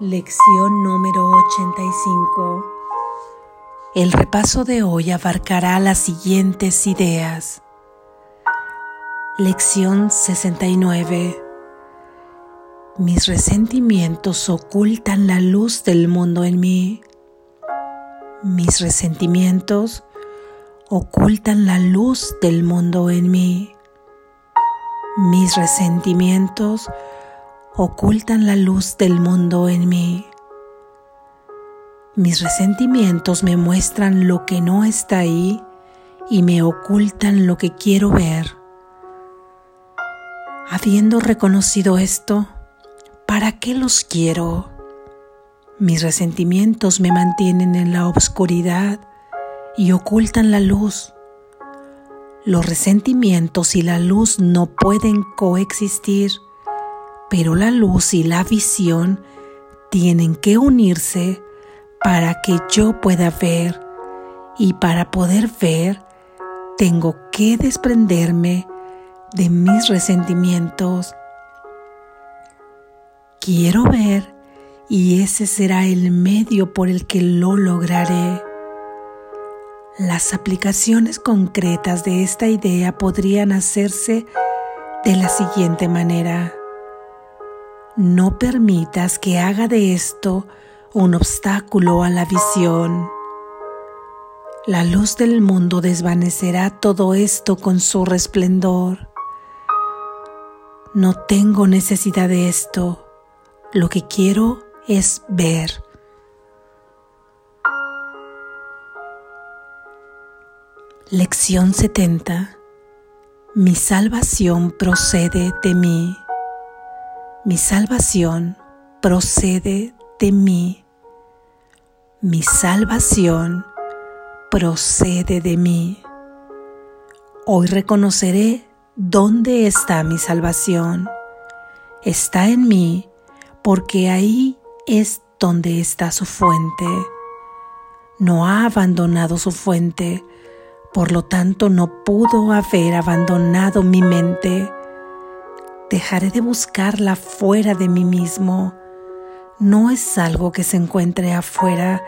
Lección número 85. El repaso de hoy abarcará las siguientes ideas. Lección 69. Mis resentimientos ocultan la luz del mundo en mí. Mis resentimientos ocultan la luz del mundo en mí. Mis resentimientos ocultan la luz del mundo en mí. Mis resentimientos me muestran lo que no está ahí y me ocultan lo que quiero ver. Habiendo reconocido esto, ¿para qué los quiero? Mis resentimientos me mantienen en la oscuridad y ocultan la luz. Los resentimientos y la luz no pueden coexistir pero la luz y la visión tienen que unirse para que yo pueda ver y para poder ver tengo que desprenderme de mis resentimientos. Quiero ver y ese será el medio por el que lo lograré. Las aplicaciones concretas de esta idea podrían hacerse de la siguiente manera. No permitas que haga de esto un obstáculo a la visión. La luz del mundo desvanecerá todo esto con su resplendor. No tengo necesidad de esto. Lo que quiero es ver. Lección 70. Mi salvación procede de mí. Mi salvación procede de mí. Mi salvación procede de mí. Hoy reconoceré dónde está mi salvación. Está en mí porque ahí es donde está su fuente. No ha abandonado su fuente, por lo tanto no pudo haber abandonado mi mente Dejaré de buscarla fuera de mí mismo. No es algo que se encuentre afuera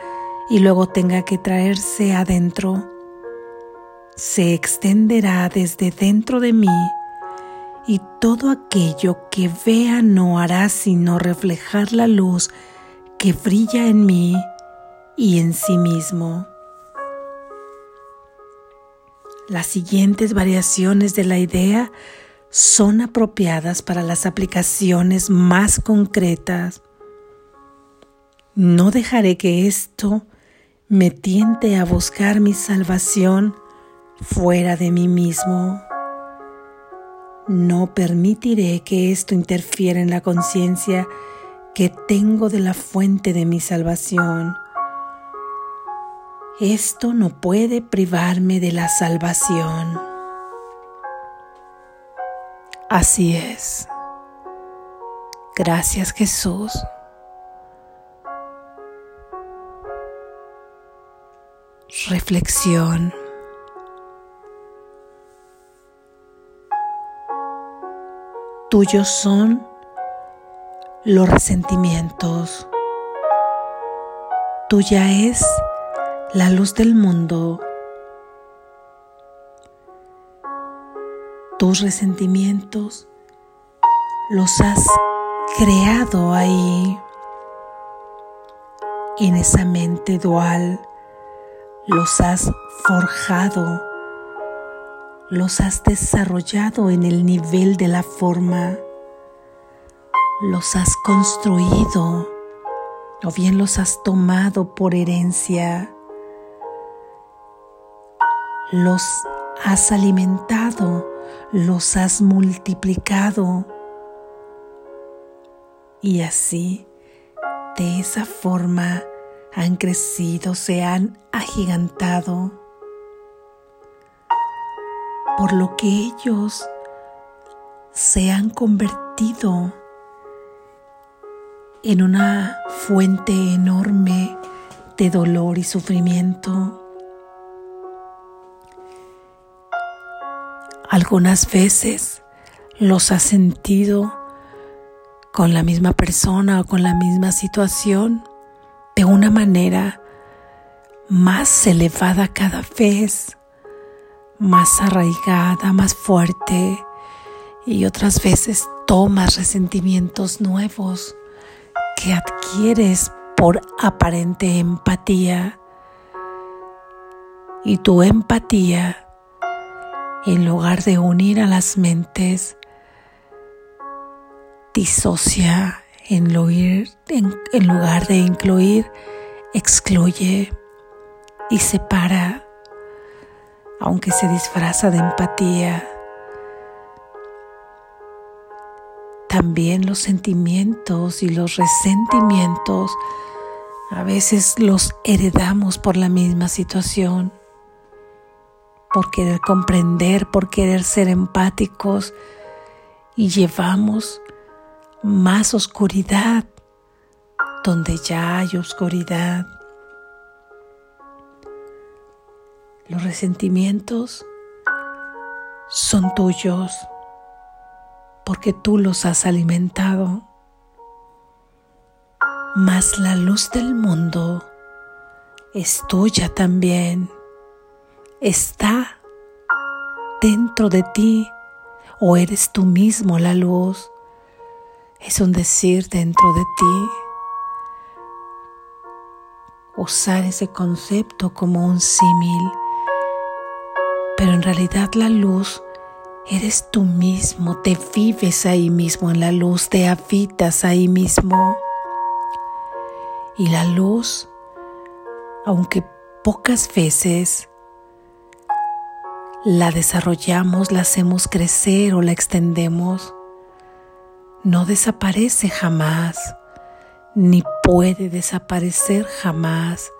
y luego tenga que traerse adentro. Se extenderá desde dentro de mí y todo aquello que vea no hará sino reflejar la luz que brilla en mí y en sí mismo. Las siguientes variaciones de la idea son apropiadas para las aplicaciones más concretas. No dejaré que esto me tiente a buscar mi salvación fuera de mí mismo. No permitiré que esto interfiera en la conciencia que tengo de la fuente de mi salvación. Esto no puede privarme de la salvación. Así es. Gracias Jesús. Reflexión. Tuyos son los resentimientos. Tuya es la luz del mundo tus resentimientos los has creado ahí, en esa mente dual, los has forjado, los has desarrollado en el nivel de la forma, los has construido o bien los has tomado por herencia, los has alimentado los has multiplicado y así, de esa forma, han crecido, se han agigantado, por lo que ellos se han convertido en una fuente enorme de dolor y sufrimiento. Algunas veces los has sentido con la misma persona o con la misma situación de una manera más elevada cada vez, más arraigada, más fuerte y otras veces tomas resentimientos nuevos que adquieres por aparente empatía. Y tu empatía en lugar de unir a las mentes disocia en, en, lugar de incluir excluye y separa. Aunque se disfraza de empatía también los sentimientos y los resentimientos a veces los heredamos por la misma situación, por querer comprender, por querer ser empáticos y llevamos más oscuridad donde ya hay oscuridad. Los resentimientos son tuyos porque tú los has alimentado. Mas la luz del mundo es tuya también. Está dentro de ti o eres tú mismo la luz. Es un decir dentro de ti. Usar ese concepto como un símil. Pero en realidad la luz Eres tú mismo, te vives ahí mismo en la luz, te habitas ahí mismo. Y la luz, aunque pocas veces la desarrollamos, la hacemos crecer o la extendemos, no desaparece jamás, ni puede desaparecer jamás,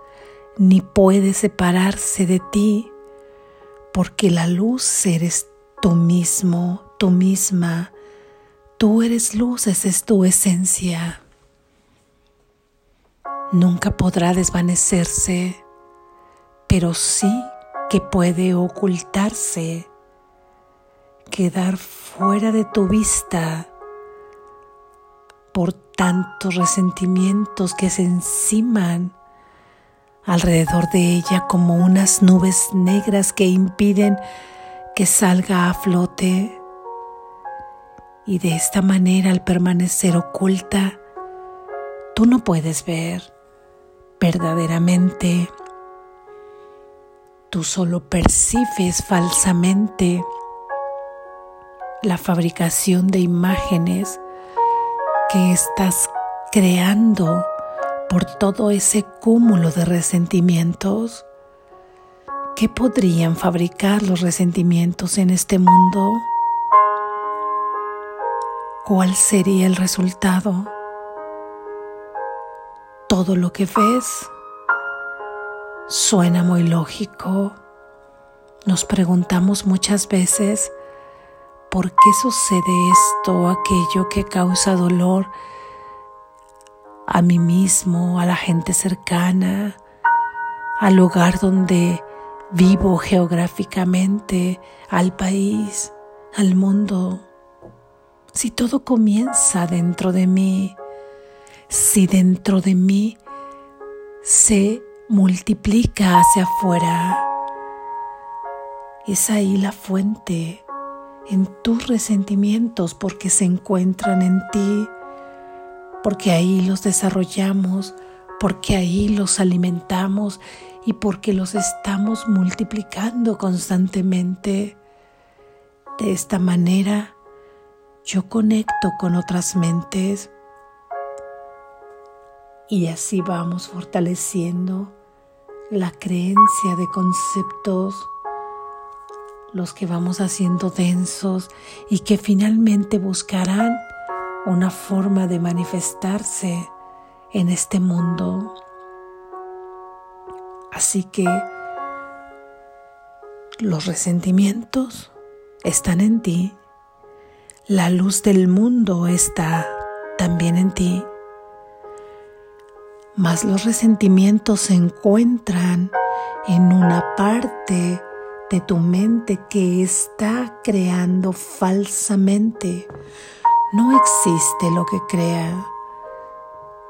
ni puede separarse de ti, porque la luz eres tú mismo, tú misma. Tú eres luz, esa es tu esencia. Nunca podrá desvanecerse, pero sí que puede ocultarse, quedar fuera de tu vista por tantos resentimientos que se enciman alrededor de ella como unas nubes negras que impiden que salga a flote. Y de esta manera al permanecer oculta, tú no puedes ver verdaderamente, tú solo percibes falsamente la fabricación de imágenes que estás creando por todo ese cúmulo de resentimientos ¿Qué podrían fabricar los resentimientos en este mundo? ¿Cuál sería el resultado? Todo lo que ves suena muy lógico. Nos preguntamos muchas veces, ¿por qué sucede esto aquello que causa dolor a mí mismo, a la gente cercana, al lugar donde Vivo geográficamente al país, al mundo. Si todo comienza dentro de mí, si dentro de mí se multiplica hacia afuera, es ahí la fuente en tus resentimientos porque se encuentran en ti, porque ahí los desarrollamos, porque ahí los alimentamos y porque los estamos multiplicando constantemente. De esta manera yo conecto con otras mentes y así vamos fortaleciendo la creencia de conceptos, los que vamos haciendo densos y que finalmente buscarán una forma de manifestarse en este mundo. Así que los resentimientos están en ti, la luz del mundo está también en ti, mas los resentimientos se encuentran en una parte de tu mente que está creando falsamente no existe lo que crea.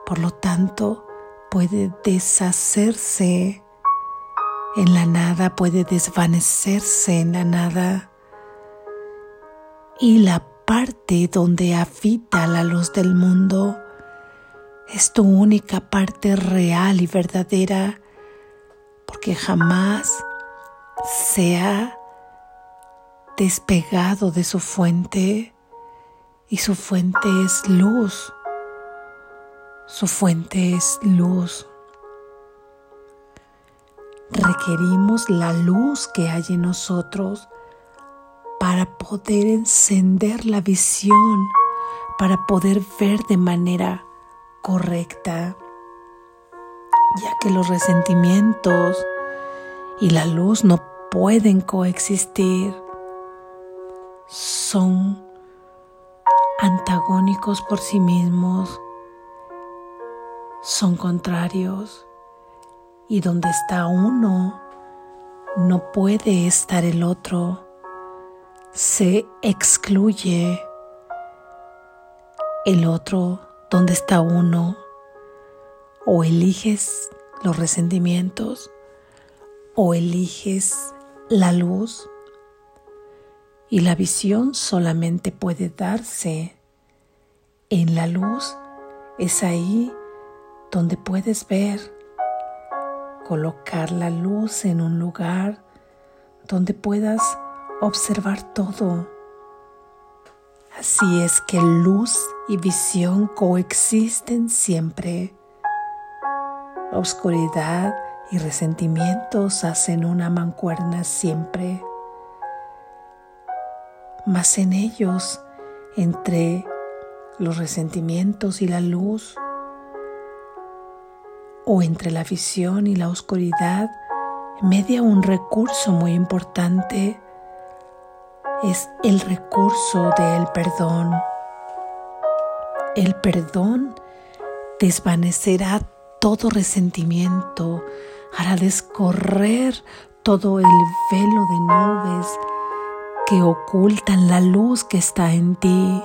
Por lo tanto, puede deshacerse en la nada, puede desvanecerse en la nada. Y la parte donde habita la luz del mundo es tu única parte real y verdadera, porque jamás se ha despegado de su fuente y su fuente es luz. Su fuente es luz. Requerimos la luz que hay en nosotros para poder encender la visión, para poder ver de manera correcta, ya que los resentimientos y la luz no pueden coexistir. Son antagónicos por sí mismos, son contrarios y donde está uno no puede estar el otro, se excluye el otro donde está uno o eliges los resentimientos o eliges la luz y la visión solamente puede darse en la luz. Es ahí donde puedes ver, colocar la luz en un lugar donde puedas observar todo. Así es que luz y visión coexisten siempre. Oscuridad y resentimientos hacen una mancuerna siempre mas en ellos, entre los resentimientos y la luz, o entre la visión y la oscuridad, media un recurso muy importante, es el recurso del perdón. El perdón desvanecerá todo resentimiento, hará descorrer todo el velo de nubes que ocultan la luz que está en ti.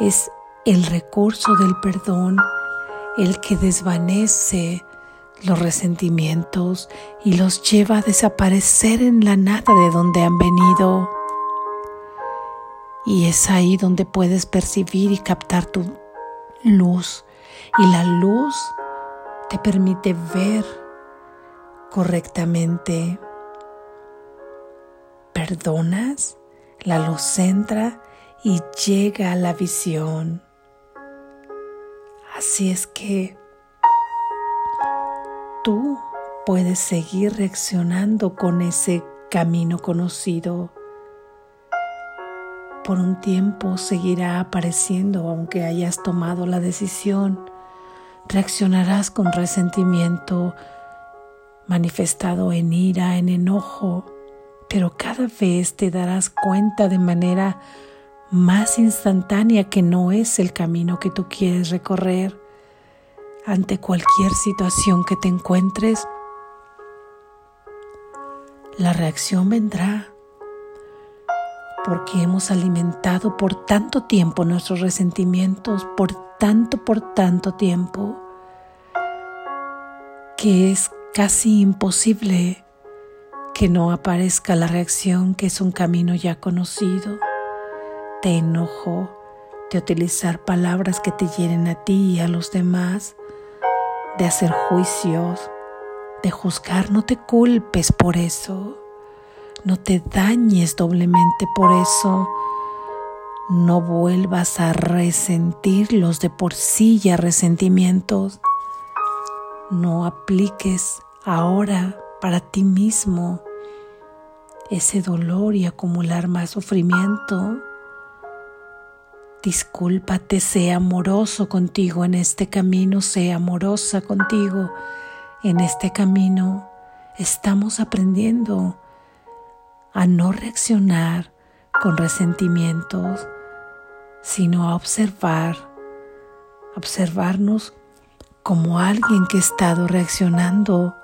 Es el recurso del perdón el que desvanece los resentimientos y los lleva a desaparecer en la nada de donde han venido. Y es ahí donde puedes percibir y captar tu luz. Y la luz te permite ver correctamente perdonas, la luz entra y llega a la visión. Así es que tú puedes seguir reaccionando con ese camino conocido. Por un tiempo seguirá apareciendo aunque hayas tomado la decisión. Reaccionarás con resentimiento manifestado en ira, en enojo, pero cada vez te darás cuenta de manera más instantánea que no es el camino que tú quieres recorrer. Ante cualquier situación que te encuentres, la reacción vendrá porque hemos alimentado por tanto tiempo nuestros resentimientos, por tanto, por tanto tiempo, que es casi imposible que no aparezca la reacción que es un camino ya conocido, de enojo, de utilizar palabras que te hieren a ti y a los demás, de hacer juicios, de juzgar. No te culpes por eso, no te dañes doblemente por eso. No vuelvas a resentir los de por sí ya resentimientos. No apliques ahora para ti mismo ese dolor y acumular más sufrimiento. Discúlpate, sé amoroso contigo en este camino, sé amorosa contigo en este camino. Estamos aprendiendo a no reaccionar con resentimientos, sino a observar, observarnos como alguien que ha estado reaccionando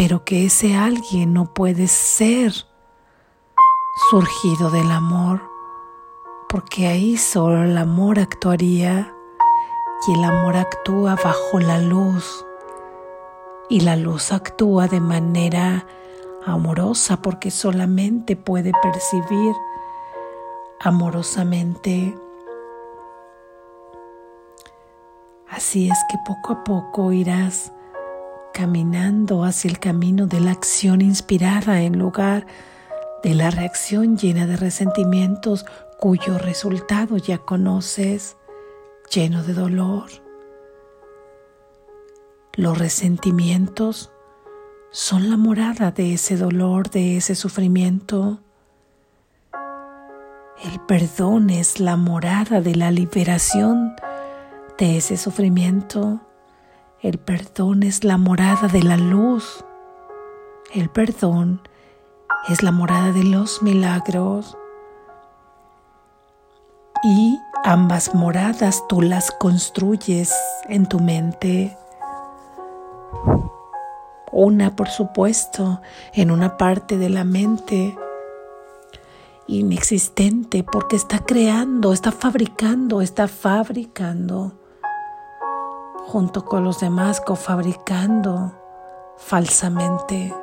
pero que ese alguien no puede ser surgido del amor, porque ahí solo el amor actuaría y el amor actúa bajo la luz y la luz actúa de manera amorosa porque solamente puede percibir amorosamente. Así es que poco a poco irás caminando hacia el camino de la acción inspirada en lugar de la reacción llena de resentimientos cuyo resultado ya conoces, lleno de dolor. Los resentimientos son la morada de ese dolor, de ese sufrimiento. El perdón es la morada de la liberación de ese sufrimiento. El perdón es la morada de la luz. El perdón es la morada de los milagros. Y ambas moradas tú las construyes en tu mente. Una, por supuesto, en una parte de la mente inexistente porque está creando, está fabricando, está fabricando junto con los demás cofabricando falsamente.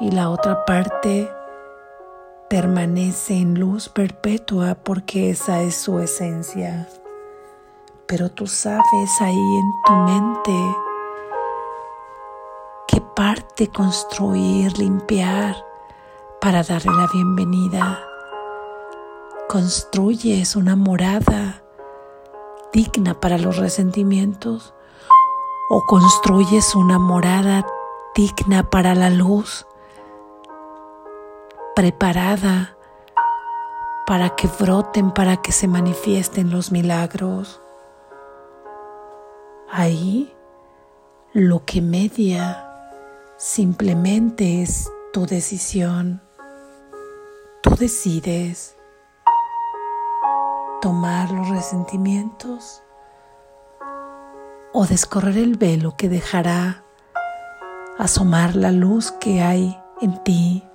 Y la otra parte permanece en luz perpetua porque esa es su esencia. Pero tú sabes ahí en tu mente parte construir, limpiar para darle la bienvenida. Construyes una morada digna para los resentimientos o construyes una morada digna para la luz, preparada para que broten, para que se manifiesten los milagros. Ahí lo que media simplemente es tu decisión. Tú decides tomar los resentimientos o descorrer el velo que dejará asomar la luz que hay en ti.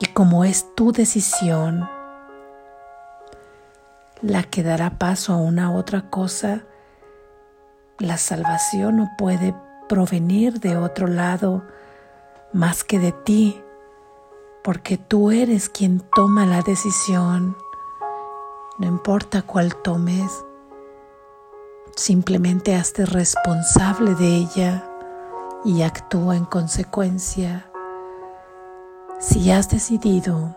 Y como es tu decisión la que dará paso a una otra cosa, la salvación no puede provenir de otro lado más que de ti porque tú eres quien toma la decisión, no importa cuál tomes, simplemente hazte responsable de ella y actúa en consecuencia. Si has decidido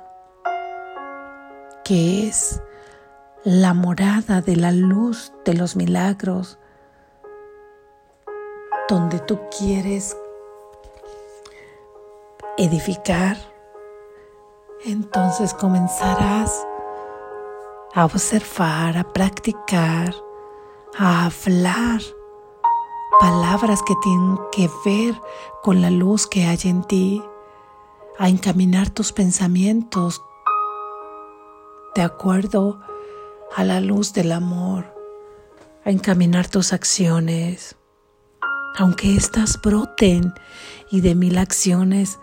que es la morada de la luz de los milagros, donde tú quieres edificar, entonces comenzarás a observar, a practicar, a hablar palabras que tienen que ver con la luz que hay en ti, a encaminar tus pensamientos de acuerdo a la luz del amor, a encaminar tus acciones, aunque éstas broten y de mil acciones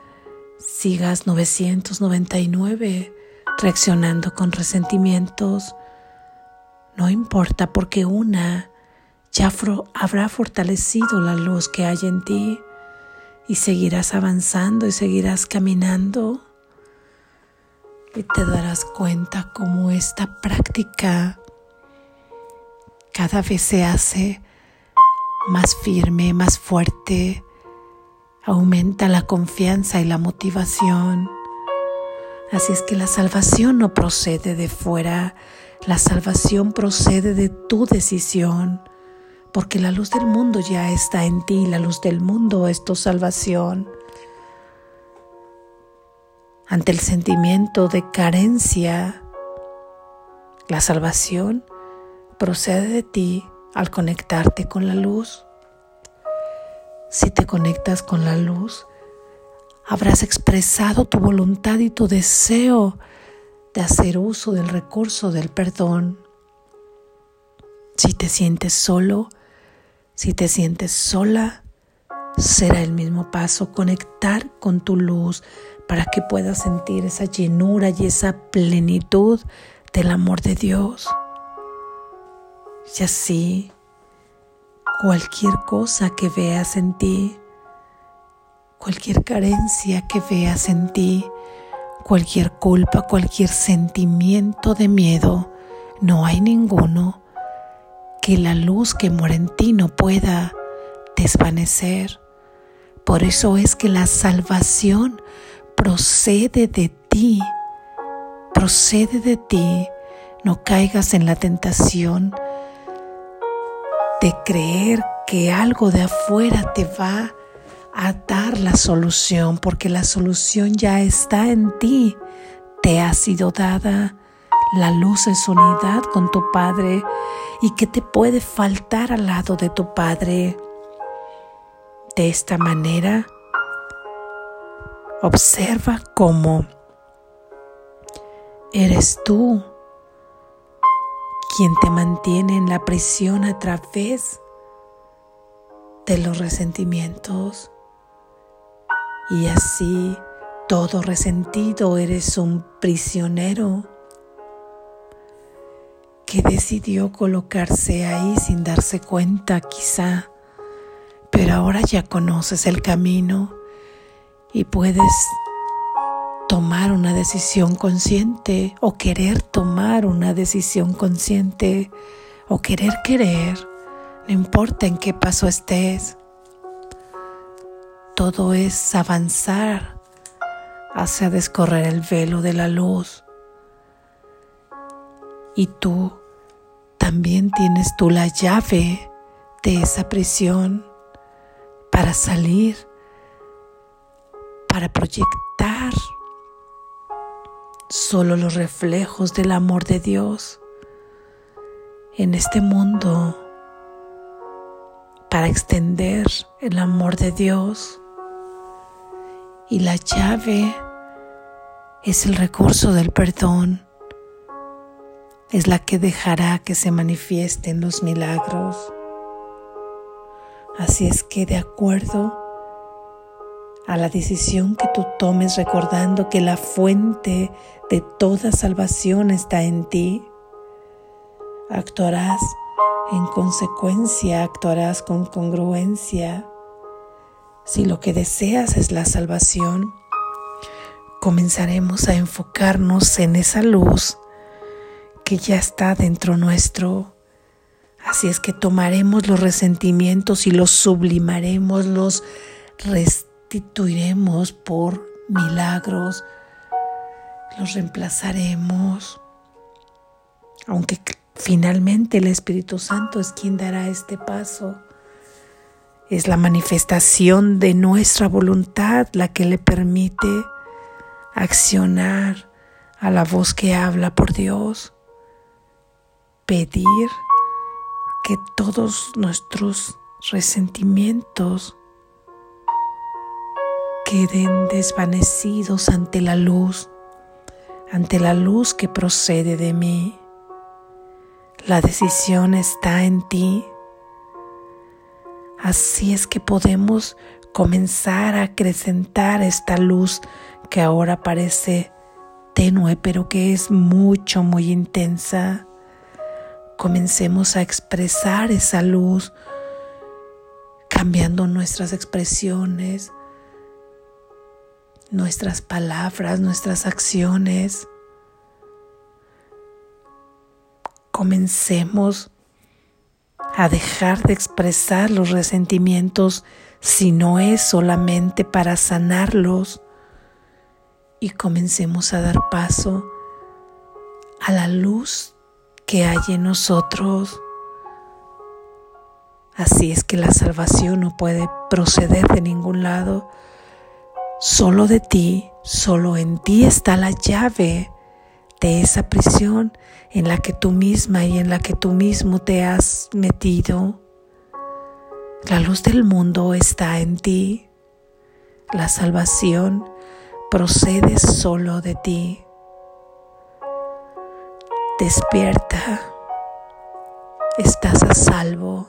sigas 999 reaccionando con resentimientos, no importa porque una ya habrá fortalecido la luz que hay en ti y seguirás avanzando y seguirás caminando. Y te darás cuenta cómo esta práctica cada vez se hace más firme, más fuerte, aumenta la confianza y la motivación. Así es que la salvación no procede de fuera, la salvación procede de tu decisión, porque la luz del mundo ya está en ti, la luz del mundo es tu salvación. Ante el sentimiento de carencia, la salvación procede de ti al conectarte con la luz. Si te conectas con la luz, habrás expresado tu voluntad y tu deseo de hacer uso del recurso del perdón. Si te sientes solo, si te sientes sola, será el mismo paso conectar con tu luz para que puedas sentir esa llenura y esa plenitud del amor de Dios. Y así, cualquier cosa que veas en ti, cualquier carencia que veas en ti, cualquier culpa, cualquier sentimiento de miedo, no hay ninguno que la luz que mora en ti no pueda desvanecer. Por eso es que la salvación procede de ti, procede de ti. No caigas en la tentación de creer que algo de afuera te va a dar la solución, porque la solución ya está en ti, te ha sido dada. La luz es unidad con tu Padre y que te puede faltar al lado de tu Padre. De esta manera, observa cómo eres tú quien te mantiene en la prisión a través de los resentimientos. Y así, todo resentido, eres un prisionero que decidió colocarse ahí sin darse cuenta quizá, pero ahora ya conoces el camino y puedes tomar una decisión consciente o querer tomar una decisión consciente o querer querer, no importa en qué paso estés. Todo es avanzar hacia descorrer el velo de la luz. Y tú también tienes tú la llave de esa prisión para salir, para proyectar solo los reflejos del amor de Dios en este mundo para extender el amor de Dios. Y la llave es el recurso del perdón. Es la que dejará que se manifiesten los milagros. Así es que de acuerdo a la decisión que tú tomes recordando que la fuente de toda salvación está en ti, actuarás en consecuencia, actuarás con congruencia. Si lo que deseas es la salvación, comenzaremos a enfocarnos en esa luz que ya está dentro nuestro. Así es que tomaremos los resentimientos y los sublimaremos, los restauraremos sustituiremos por milagros, los reemplazaremos, aunque finalmente el Espíritu Santo es quien dará este paso. Es la manifestación de nuestra voluntad la que le permite accionar a la voz que habla por Dios, pedir que todos nuestros resentimientos queden desvanecidos ante la luz, ante la luz que procede de mí. La decisión está en ti. Así es que podemos comenzar a acrecentar esta luz que ahora parece tenue, pero que es mucho, muy intensa. Comencemos a expresar esa luz, cambiando nuestras expresiones, nuestras palabras, nuestras acciones. Comencemos a dejar de expresar los resentimientos si no es solamente para sanarlos y comencemos a dar paso a la luz que hay en nosotros. Así es que la salvación no puede proceder de ningún lado Solo de ti, solo en ti está la llave de esa prisión en la que tú misma y en la que tú mismo te has metido. La luz del mundo está en ti. La salvación procede solo de ti. Despierta. Estás a salvo.